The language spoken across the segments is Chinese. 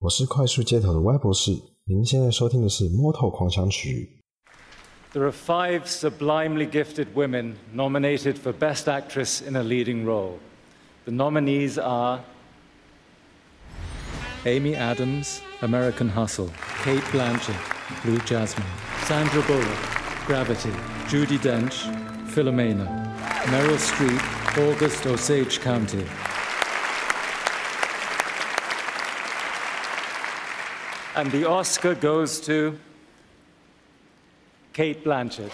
我是快速街头的 Y 博士，您现在收听的是《Moto 狂想曲》。There are five sublimely gifted women nominated for Best Actress in a Leading Role. The nominees are Amy Adams, American Hustle, Kate Blanchett, Blue Jasmine, Sandra Bullock, Gravity, Judy Dench, Philomena, Meryl Streep, August Osage County. And the Oscar goes to Kate Blanchett.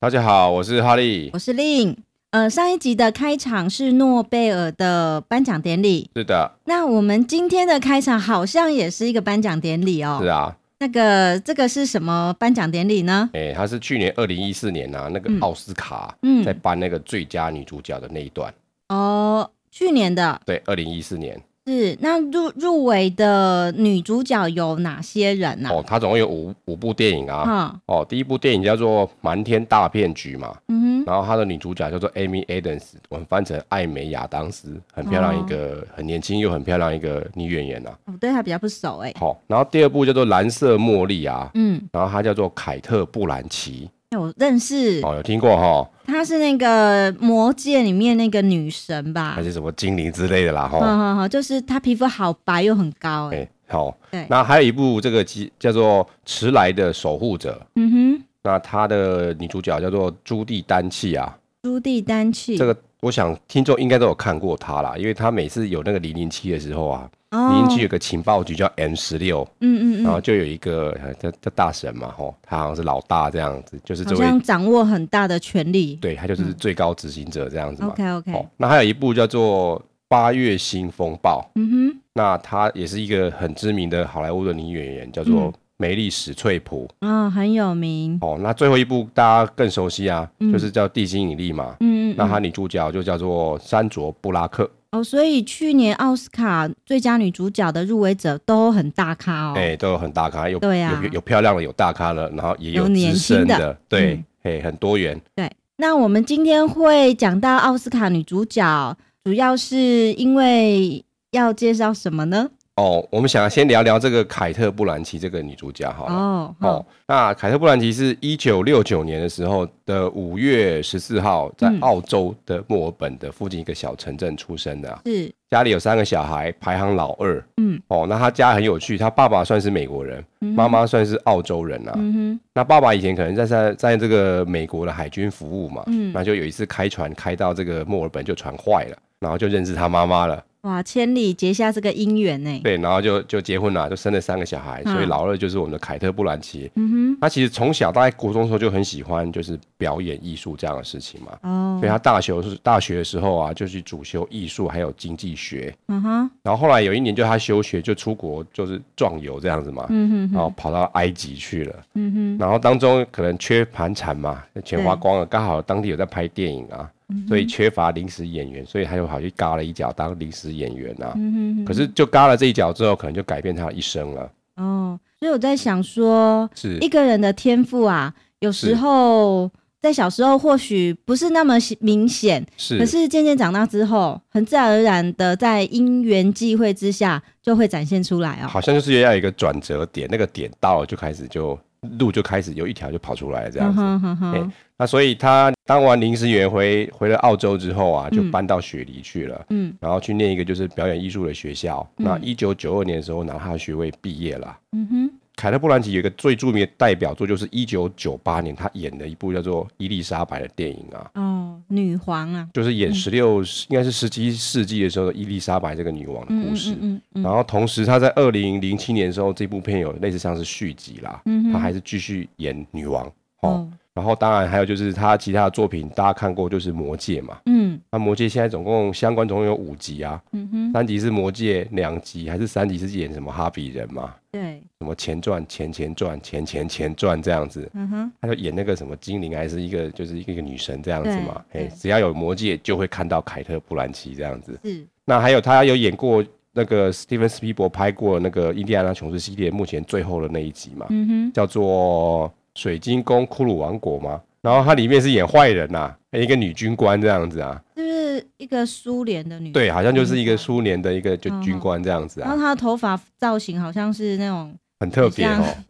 大家好，我是哈利，我是 Lin。 呃，上一集的开场是诺贝尔的颁奖典礼，是的。那我们今天的开场好像也是一个颁奖典礼哦。是啊。那个这个是什么颁奖典礼呢？哎、欸，它是去年二零一四年啊，那个奥斯卡嗯在颁那个最佳女主角的那一段。嗯、哦，去年的。对，二零一四年。是，那入入围的女主角有哪些人呢、啊？哦，她总共有五五部电影啊。嗯、哦，第一部电影叫做《瞒天大骗局》嘛。嗯哼。然后她的女主角叫做 Amy Adams，我们翻成艾美亚当斯，很漂亮一个，哦、很年轻又很漂亮一个女演员呐、啊。我对她比较不熟哎。好，然后第二部叫做《蓝色茉莉》啊。嗯。然后她叫做凯特·布兰奇。有认识哦，有听过哈？她是那个魔戒里面那个女神吧？还是什么精灵之类的啦？哈，好好好，就是她皮肤好白又很高哎、欸。好，对。那还有一部这个叫做《迟来的守护者》。嗯哼。那她的女主角叫做朱蒂丹契啊。朱蒂丹契。这个我想听众应该都有看过他啦，因为他每次有那个零零七的时候啊。零零七有个情报局叫 M 十六，嗯嗯嗯，然后就有一个叫叫大神嘛，吼，他好像是老大这样子，就是这位掌握很大的权力，对，他就是最高执行者这样子嘛。OK OK，那还有一部叫做《八月新风暴》，嗯哼，那他也是一个很知名的好莱坞的女演员，叫做梅丽史翠普，嗯、哦，很有名。哦，那最后一部大家更熟悉啊，嗯、就是叫《地心引力》嘛，嗯，那她女主角就叫做山卓布拉克。哦，所以去年奥斯卡最佳女主角的入围者都很大咖哦。哎、欸，都有很大咖，有对啊，有有漂亮的，有大咖的，然后也有年轻的，的，对，哎、嗯，很多元。对，那我们今天会讲到奥斯卡女主角，主要是因为要介绍什么呢？哦，我们想先聊聊这个凯特·布兰奇这个女主角好了。哦，哦，那凯特·布兰奇是一九六九年的时候的五月十四号，在澳洲的墨尔本的附近一个小城镇出生的、啊。是，家里有三个小孩，排行老二。嗯，哦，那他家很有趣，他爸爸算是美国人，妈、嗯、妈算是澳洲人啊。嗯哼，那爸爸以前可能在在在这个美国的海军服务嘛。嗯，那就有一次开船开到这个墨尔本，就船坏了，然后就认识他妈妈了。哇，千里结下这个姻缘呢？对，然后就就结婚了，就生了三个小孩，嗯、所以老二就是我们的凯特·布兰奇。嗯哼，他其实从小大概国中的时候就很喜欢就是表演艺术这样的事情嘛。哦，所以他大学是大学的时候啊，就去主修艺术还有经济学。嗯哼，然后后来有一年就他休学就出国就是壮游这样子嘛。嗯哼，哼，然后跑到埃及去了。嗯哼，然后当中可能缺盘缠嘛，钱花光了，刚好当地有在拍电影啊。所以缺乏临时演员，所以他就跑去嘎了一脚当临时演员啊。嗯哼哼。可是就嘎了这一脚之后，可能就改变他的一生了。哦，所以我在想说，是一个人的天赋啊，有时候在小时候或许不是那么明显，是。可是渐渐长大之后，很自然而然的在因缘际会之下，就会展现出来哦。好像就是要有一个转折点，那个点到了就开始就路就开始有一条就跑出来这样子。嗯哼哼哼。那所以他当完临时演员回回了澳洲之后啊，就搬到雪梨去了，嗯，然后去念一个就是表演艺术的学校。嗯、那一九九二年的时候拿他的学位毕业了。嗯哼，凯特·布兰奇有一个最著名的代表作，就是一九九八年他演的一部叫做《伊丽莎白》的电影啊。哦，女皇啊，就是演十六、嗯，应该是十七世纪的时候的伊丽莎白这个女王的故事。然后同时她在二零零七年的时候，这部片有类似像是续集啦。嗯，他还是继续演女王。哦。哦然后当然还有就是他其他的作品，大家看过就是《魔戒》嘛。嗯，那《魔戒》现在总共相关总共有五集啊。嗯哼，三集是《魔戒》，两集还是三集是演什么哈比人嘛？对，什么前传、前前传、前前前传这样子。嗯哼，他就演那个什么精灵，还是一个就是一个一个女神这样子嘛。哎，只要有《魔戒》，就会看到凯特·布兰奇这样子。是。那还有他有演过那个史蒂芬斯皮伯拍过那个《印第安纳琼斯》系列目前最后的那一集嘛，嗯哼，叫做《水晶宫骷髅王国》吗。然后它里面是演坏人呐、啊，一个女军官这样子啊，是不是一个苏联的女？对，好像就是一个苏联的一个就军官这样子啊。然后她的头发造型好像是那种很特别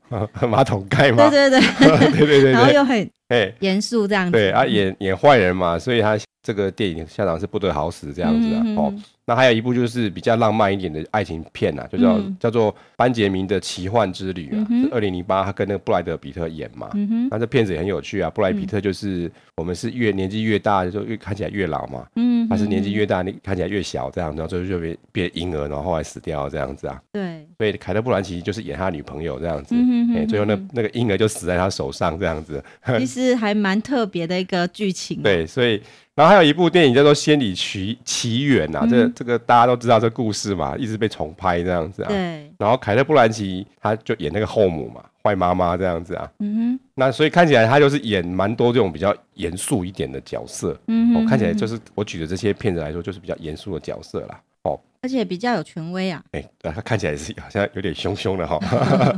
哦，马桶盖嘛。对对对，对对 对，然后又很哎严肃这样子。对啊，演演坏人嘛，所以他这个电影下场是不得好死这样子啊。嗯、哦，那还有一部就是比较浪漫一点的爱情片啊，就叫、嗯、叫做《班杰明的奇幻之旅》啊，嗯、是二零零八，他跟那个布莱德比特演嘛。嗯，那这片子也很有趣啊。布莱德彼特就是我们是越年纪越大就越看起来越老嘛。嗯，他是年纪越大，你看起来越小这样，然后最后就变变婴儿，然后后来死掉这样子啊。对，所以凯特·布兰奇就是演他女朋友这样子。哎，最后那那个婴儿就死在他手上这样子。其实还蛮特别的一个剧情。对，所以。然后还有一部电影叫做《仙履奇奇缘》呐，这个这个大家都知道这故事嘛，一直被重拍这样子啊。对。然后凯特·布兰奇他就演那个后母嘛，坏妈妈这样子啊。嗯哼。那所以看起来他就是演蛮多这种比较严肃一点的角色。嗯哼。哦，看起来就是我举的这些片子来说，就是比较严肃的角色啦。哦。而且比较有权威啊。哎，他看起来是好像有点凶凶的哈。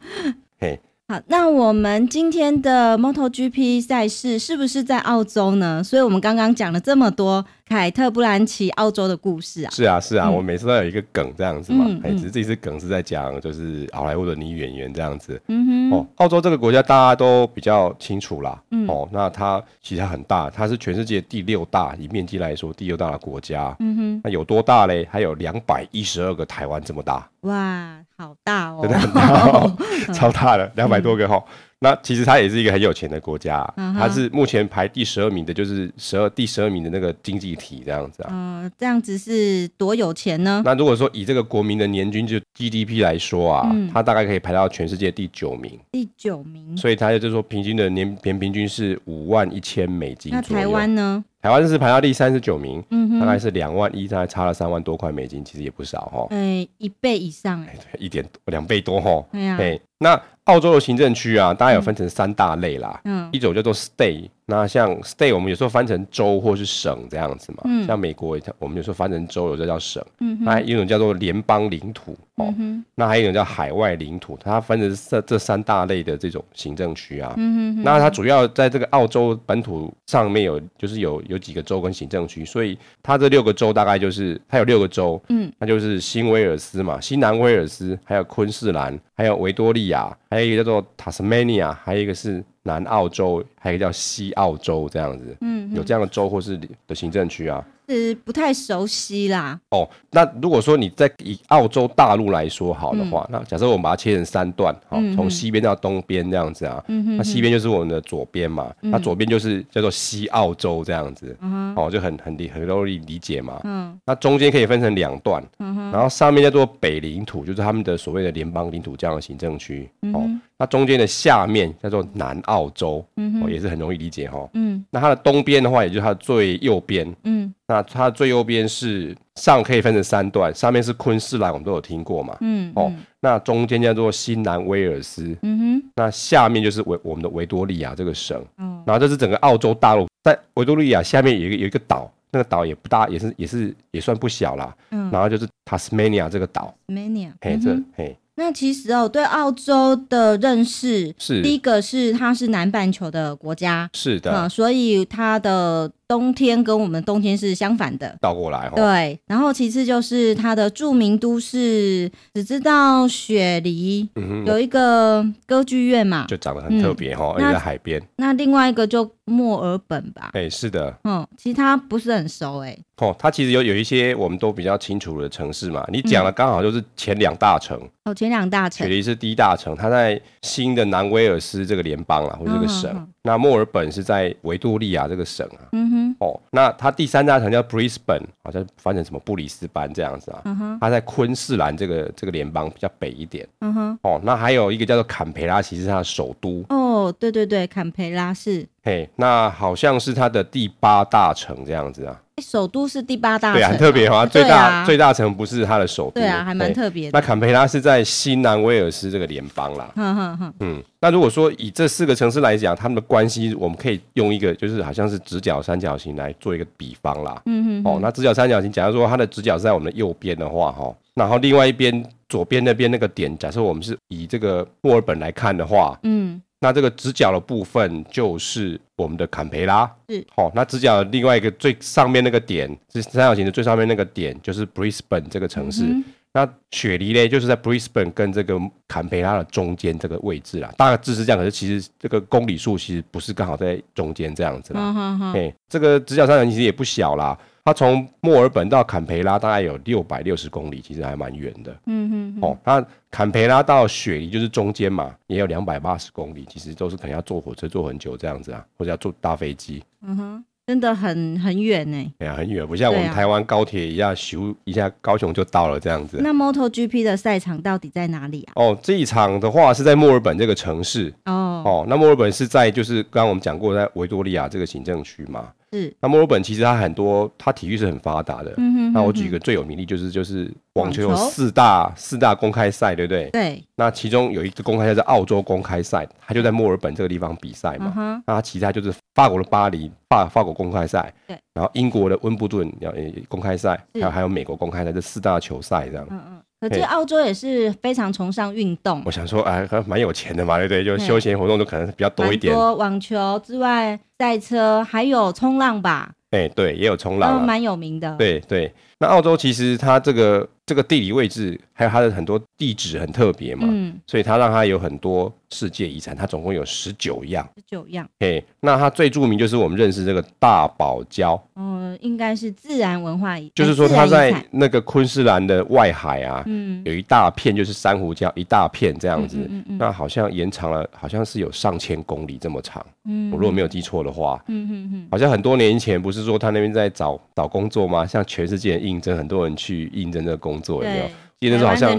嘿。好，那我们今天的 MotoGP 赛事是不是在澳洲呢？所以我们刚刚讲了这么多。凯特·布兰奇，澳洲的故事啊，是啊是啊，嗯、我每次都有一个梗这样子嘛，哎、嗯，只是这次梗是在讲就是好莱坞的女演员这样子，嗯哼，哦，澳洲这个国家大家都比较清楚啦，嗯、哦，那它其实它很大，它是全世界第六大，以面积来说第六大的国家，嗯哼，那有多大嘞？还有两百一十二个台湾这么大，哇，好大哦，真的很大哦，超大的，两百多个哈。嗯那其实它也是一个很有钱的国家，啊，它、uh. 是目前排第十二名的，就是十二第十二名的那个经济体这样子啊。嗯，uh, 这样子是多有钱呢？那如果说以这个国民的年均就 GDP 来说啊，嗯、它大概可以排到全世界第九名。第九名。所以它就是说平均的年平平均是五万一千美金。那台湾呢？台湾是排到第三十九名，嗯、哼大概是两万一，大概差了三万多块美金，其实也不少哈。哎、欸，一倍以上哎、欸，一点两倍多哈。哎呀、啊，那。澳洲的行政区啊，大概有分成三大类啦。嗯，一种叫做 state，那像 state 我们有时候翻成州或是省这样子嘛。嗯，像美国，我们有时候翻成州，有时候叫省。嗯，那一种叫做联邦领土。哦，嗯，那还有一种叫海外领土，它分成这这三大类的这种行政区啊。嗯哼，那它主要在这个澳洲本土上面有，就是有有几个州跟行政区，所以它这六个州大概就是它有六个州。嗯，那就是新威尔斯嘛，新南威尔斯，还有昆士兰，还有维多利亚。还有一个叫做 Tasmania，还有一个是南澳洲，还有一个叫西澳洲，这样子，嗯，有这样的州或是的行政区啊。是不太熟悉啦。哦，那如果说你在以澳洲大陆来说好的话，嗯、那假设我们把它切成三段，好、从西边到东边这样子啊，嗯、哼那西边就是我们的左边嘛，嗯、那左边就是叫做西澳洲这样子，嗯、哼。哦，就很很理很容易理解嘛。嗯，那中间可以分成两段，然后上面叫做北领土，就是他们的所谓的联邦领土这样的行政区，嗯、哦，那中间的下面叫做南澳洲，嗯也是很容易理解哈。嗯，那它的东边的话，也就是它的最右边，嗯。那它最右边是上可以分成三段，上面是昆士兰，我们都有听过嘛。嗯，嗯哦，那中间叫做新南威尔斯。嗯哼，那下面就是维我们的维多利亚这个省。嗯，然后这是整个澳洲大陆，在维多利亚下面有一个有一个岛，那个岛也不大，也是也是也算不小啦。嗯，然后就是 Tasmania 这个岛。Tasmania，嘿，这嘿。那其实哦，对澳洲的认识是第一个是它是南半球的国家。是的，嗯，所以它的。冬天跟我们冬天是相反的，倒过来。对，然后其次就是它的著名都市，只知道雪梨有一个歌剧院嘛，就长得很特别哈，而且在海边。那另外一个就墨尔本吧，哎，是的，嗯，其他不是很熟哎。哦，它其实有有一些我们都比较清楚的城市嘛，你讲的刚好就是前两大城。哦，前两大城，雪梨是第一大城，它在新的南威尔斯这个联邦啊，或者这个省。那墨尔本是在维多利亚这个省啊。嗯哼。哦，那它第三大城叫 Brisbane，好像翻成什么布里斯班这样子啊。嗯哼。它在昆士兰这个这个联邦比较北一点。嗯哼。哦，那还有一个叫做坎培拉，其实是它的首都。哦，对对对，坎培拉是。嘿，那好像是它的第八大城这样子啊。首都是第八大城，对啊，很特别哈，最大、啊、最大城不是它的首都，对啊，还蛮特别的。那坎培拉是在新南威尔斯这个联邦啦，嗯哼哼，嗯，那如果说以这四个城市来讲，他们的关系，我们可以用一个就是好像是直角三角形来做一个比方啦，嗯哼，哦，那直角三角形，假如说它的直角是在我们的右边的话，哈，然后另外一边左边那边那个点，假设我们是以这个墨尔本来看的话，嗯。那这个直角的部分就是我们的坎培拉，嗯好、哦。那直角的另外一个最上面那个点是三角形的最上面那个点，就是 Brisbane 这个城市。嗯、那雪梨呢，就是在 Brisbane 跟这个坎培拉的中间这个位置啦。大概字是这样，可是其实这个公里数其实不是刚好在中间这样子啦。嗯嗯嗯。这个直角三角形其实也不小啦。它从墨尔本到坎培拉大概有六百六十公里，其实还蛮远的。嗯哼，哼，哦，它坎培拉到雪梨就是中间嘛，也有两百八十公里，其实都是可能要坐火车坐很久这样子啊，或者要坐大飞机。嗯哼，真的很很远呢。对啊，很远，不像我们台湾高铁一样，咻一下高雄就到了这样子。那 MotoGP 的赛场到底在哪里啊？哦，这一场的话是在墨尔本这个城市。哦哦，那墨尔本是在就是刚刚我们讲过，在维多利亚这个行政区嘛。是，那墨尔本其实它很多，它体育是很发达的。嗯哼。那我举一个最有名的，就是就是网球有四大四大公开赛，对不对？对。那其中有一个公开赛是澳洲公开赛，它就在墨尔本这个地方比赛嘛。嗯、那它其他就是法国的巴黎法法国公开赛，对。然后英国的温布顿要公开赛，还有还有美国公开赛，这四大球赛这样。嗯嗯。可是澳洲也是非常崇尚运动。我想说，哎，蛮有钱的嘛，对不对？就休闲活动都可能比较多一点。多网球之外，赛车还有冲浪吧。哎、欸，对，也有冲浪，蛮有名的。对对，那澳洲其实它这个这个地理位置，还有它的很多地址很特别嘛，嗯，所以它让它有很多世界遗产，它总共有十九样。十九样。哎，那它最著名就是我们认识这个大堡礁。嗯，应该是自然文化遗，就是说它在那个昆士兰的外海啊，嗯，有一大片就是珊瑚礁，一大片这样子，嗯嗯嗯，那好像延长了，好像是有上千公里这么长。嗯，我如果没有记错的话，嗯嗯嗯，好像很多年前不是说他那边在找找工作吗？像全世界应征，很多人去应征这个工作，有没有？记得那时候好像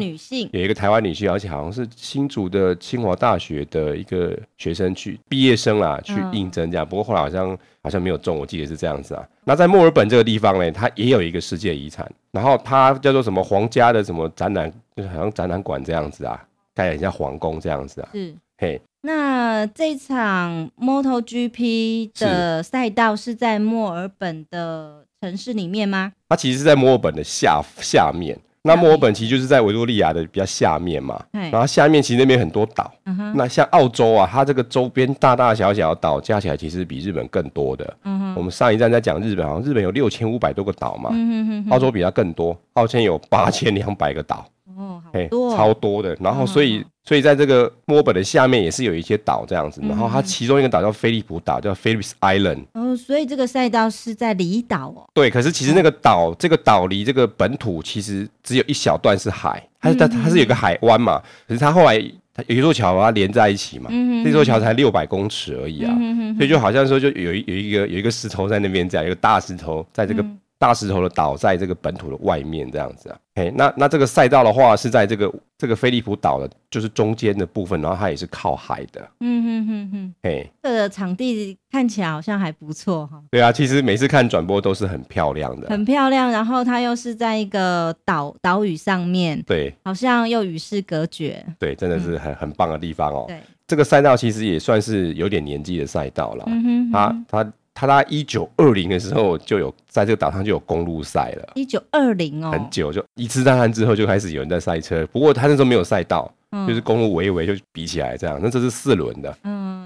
有一个台湾女性，而且好像是新竹的清华大学的一个学生去毕业生啦，去应征这样。不过后来好像好像没有中，我记得是这样子啊。那在墨尔本这个地方呢，它也有一个世界遗产，然后它叫做什么皇家的什么展览，就是好像展览馆这样子啊，盖很像皇宫这样子啊。是，嘿。那这场 MotoGP 的赛道是在墨尔本的城市里面吗？它其实是在墨尔本的下下面。那墨尔本其实就是在维多利亚的比较下面嘛。然后下面其实那边很多岛。那像澳洲啊，它这个周边大大小小的岛加起来其实比日本更多的。我们上一站在讲日本，好像日本有六千五百多个岛嘛。澳洲比它更多，澳洲有八千两百个岛。哦，好多、哦，超多的。然后，所以，嗯、所以在这个墨尔本的下面也是有一些岛这样子。然后，它其中一个岛叫菲利普岛，叫 Phillips Island。哦，所以这个赛道是在离岛哦。对，可是其实那个岛，嗯、这个岛离这个本土其实只有一小段是海，它是它它是有个海湾嘛。可是它后来它有一座桥把它连在一起嘛。嗯，这座桥才六百公尺而已啊。嗯，所以就好像说，就有一有一个有一个石头在那边这样，有一个大石头在这个。嗯大石头的岛在这个本土的外面，这样子啊，嘿，那那这个赛道的话是在这个这个菲利普岛的，就是中间的部分，然后它也是靠海的，嗯哼哼哼，嘿，这个场地看起来好像还不错哈。对啊，其实每次看转播都是很漂亮的，很漂亮，然后它又是在一个岛岛屿上面，对，好像又与世隔绝，对，真的是很、嗯、很棒的地方哦。对，这个赛道其实也算是有点年纪的赛道了，嗯哼哼，它它。他在一九二零的时候就有在这个岛上就有公路赛了。一九二零哦，很久就一次大战之后就开始有人在赛车，不过他那时候没有赛道。嗯、就是公路围一围就比起来这样，那这是四轮的。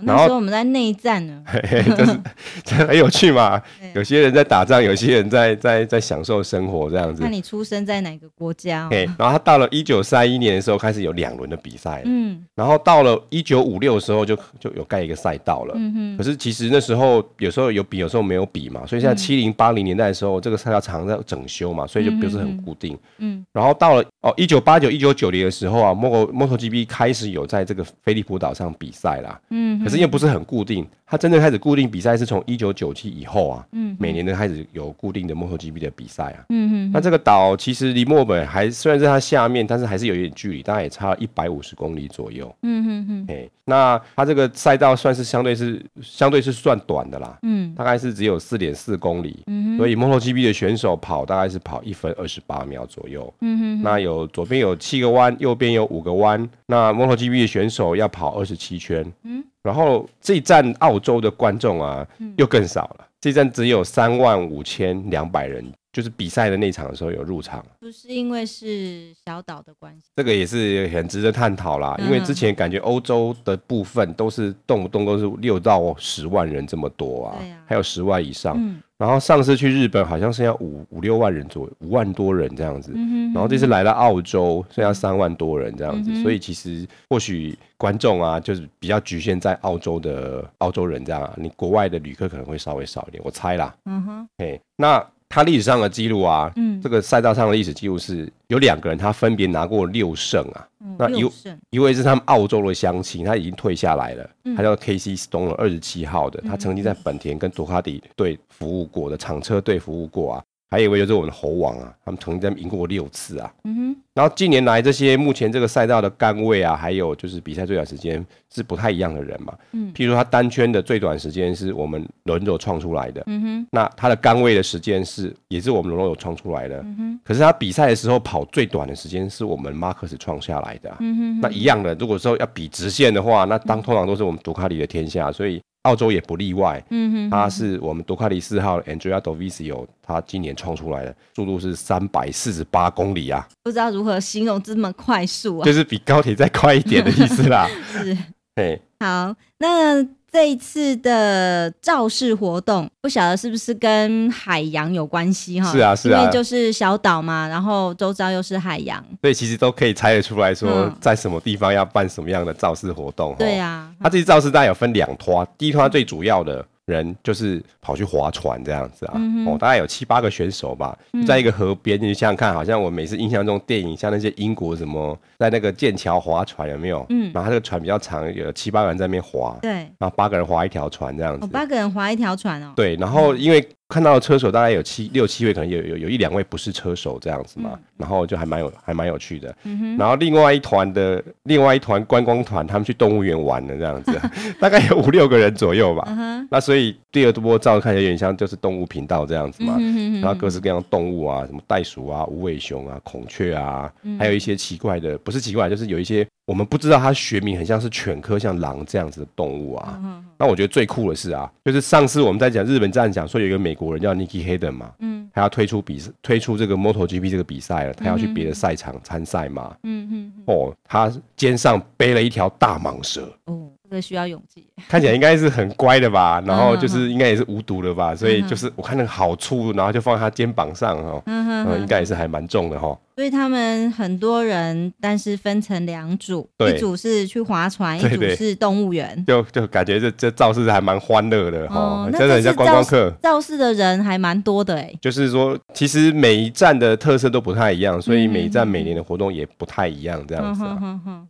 那时候我们在内战呢，嘿嘿，就是 这很有趣嘛。有些人在打仗，有些人在在在享受生活这样子。那你出生在哪个国家？嘿，然后他到了一九三一年的时候开始有两轮的比赛。嗯，然后到了一九五六的时候就就有盖一个赛道了。嗯哼。可是其实那时候有时候有比，有时候没有比嘛。所以现在七零八零年代的时候，这个赛道常常在整修嘛，所以就不是很固定。嗯。然后到了哦一九八九一九九零的时候啊，Moto MotoGP 开始有在这个菲利普岛上比赛啦，嗯，是因为不是很固定，它真正开始固定比赛是从一九九七以后啊，嗯，每年都开始有固定的 MotoGP 的比赛啊，嗯嗯，那这个岛其实离墨尔本还虽然在它下面，但是还是有一点距离，大概也差一百五十公里左右，嗯嗯嗯，哎，那它这个赛道算是相对是相对是算短的啦，嗯，大概是只有四点四公里，嗯，所以 MotoGP 的选手跑大概是跑一分二十八秒左右，嗯，那有左边有七个弯，右边有五个弯，那 MotoGP 的选手要跑二十七圈，嗯。然后这一站澳洲的观众啊，又更少了。这一站只有三万五千两百人，就是比赛的那场的时候有入场。不是因为是小岛的关系，这个也是很值得探讨啦。因为之前感觉欧洲的部分都是动不动都是六到十万人这么多啊，还有十万以上。然后上次去日本好像剩下五五六万人左右，五万多人这样子。然后这次来了澳洲剩下三万多人这样子，所以其实或许观众啊，就是比较局限在澳洲的澳洲人这样，你国外的旅客可能会稍微少一点，我猜啦。嗯哼，嘿，那。他历史上的记录啊，嗯，这个赛道上的历史记录是有两个人，他分别拿过六胜啊。嗯、那一一位是他们澳洲的乡亲，他已经退下来了，嗯、他叫 Casey Stoner，二十七号的，他曾经在本田跟杜卡迪队服务过的厂车队服务过啊。还有一位就是我们的猴王啊，他们曾经在赢过六次啊。嗯哼。然后近年来这些目前这个赛道的杆位啊，还有就是比赛最短时间是不太一样的人嘛。嗯。譬如说他单圈的最短时间是我们罗伦佐创出来的。嗯哼。那他的杆位的时间是也是我们罗伦佐创出来的。嗯哼。可是他比赛的时候跑最短的时间是我们马克斯创下来的啊。嗯哼。那一样的，如果说要比直线的话，那当通常都是我们杜卡里的天下，所以。澳洲也不例外，嗯哼，它是我们杜卡迪四号 Andrea Dovizioso，他今年创出来的速度是三百四十八公里啊，不知道如何形容这么快速啊，就是比高铁再快一点的意思啦，是，嘿，好，那。这一次的造势活动，不晓得是不是跟海洋有关系哈？是啊，是啊，因为就是小岛嘛，然后周遭又是海洋，所以其实都可以猜得出来说，在什么地方要办什么样的造势活动。对啊，它这次造势大概有分两拖，第一拖最主要的。人就是跑去划船这样子啊，嗯、哦，大概有七八个选手吧，嗯、在一个河边，你想想看，好像我每次印象中电影，像那些英国什么，在那个剑桥划船有没有？嗯，然后他这个船比较长，有七八个人在那边划，对，然后八个人划一条船这样子，哦，八个人划一条船哦，对，然后因为。看到的车手大概有七六七位，可能有有有一两位不是车手这样子嘛，嗯、然后就还蛮有还蛮有趣的。嗯、然后另外一团的另外一团观光团，他们去动物园玩的这样子，大概有五六个人左右吧。嗯、那所以第二波照看起来有点像就是动物频道这样子嘛，嗯、然后各式各样的动物啊，什么袋鼠啊、无尾熊啊、孔雀啊，嗯、还有一些奇怪的，不是奇怪，就是有一些。我们不知道它学名很像是犬科，像狼这样子的动物啊。嗯、那我觉得最酷的是啊，就是上次我们在讲日本站讲说有一个美国人叫 Nicky Hayden 嘛，嗯，他要推出比推出这个 MotoGP 这个比赛了，他要去别的赛场参赛嘛。嗯嗯。哦，他肩上背了一条大蟒蛇。哦。这需要勇气，看起来应该是很乖的吧，然后就是应该也是无毒的吧，所以就是我看那个好粗，然后就放在他肩膀上哈，嗯，应该也是还蛮重的哈。所以他们很多人，但是分成两组，一组是去划船，一组是动物园，就就感觉这这造势还蛮欢乐的哦，真的很像观光客。造势的人还蛮多的哎，就是说其实每一站的特色都不太一样，所以每一站每年的活动也不太一样这样子啊。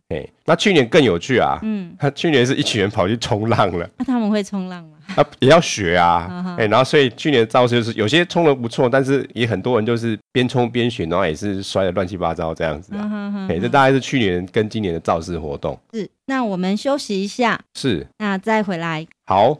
哎，那去年更有趣啊，嗯，他去年是。一群人跑去冲浪了，那他们会冲浪吗？啊，也要学啊，哎，然后所以去年的造势就是有些冲的不错，但是也很多人就是边冲边学，然后也是摔得乱七八糟这样子啊。哎，这大概是去年跟今年的造势活动。是，那我们休息一下。是，那再回来。好。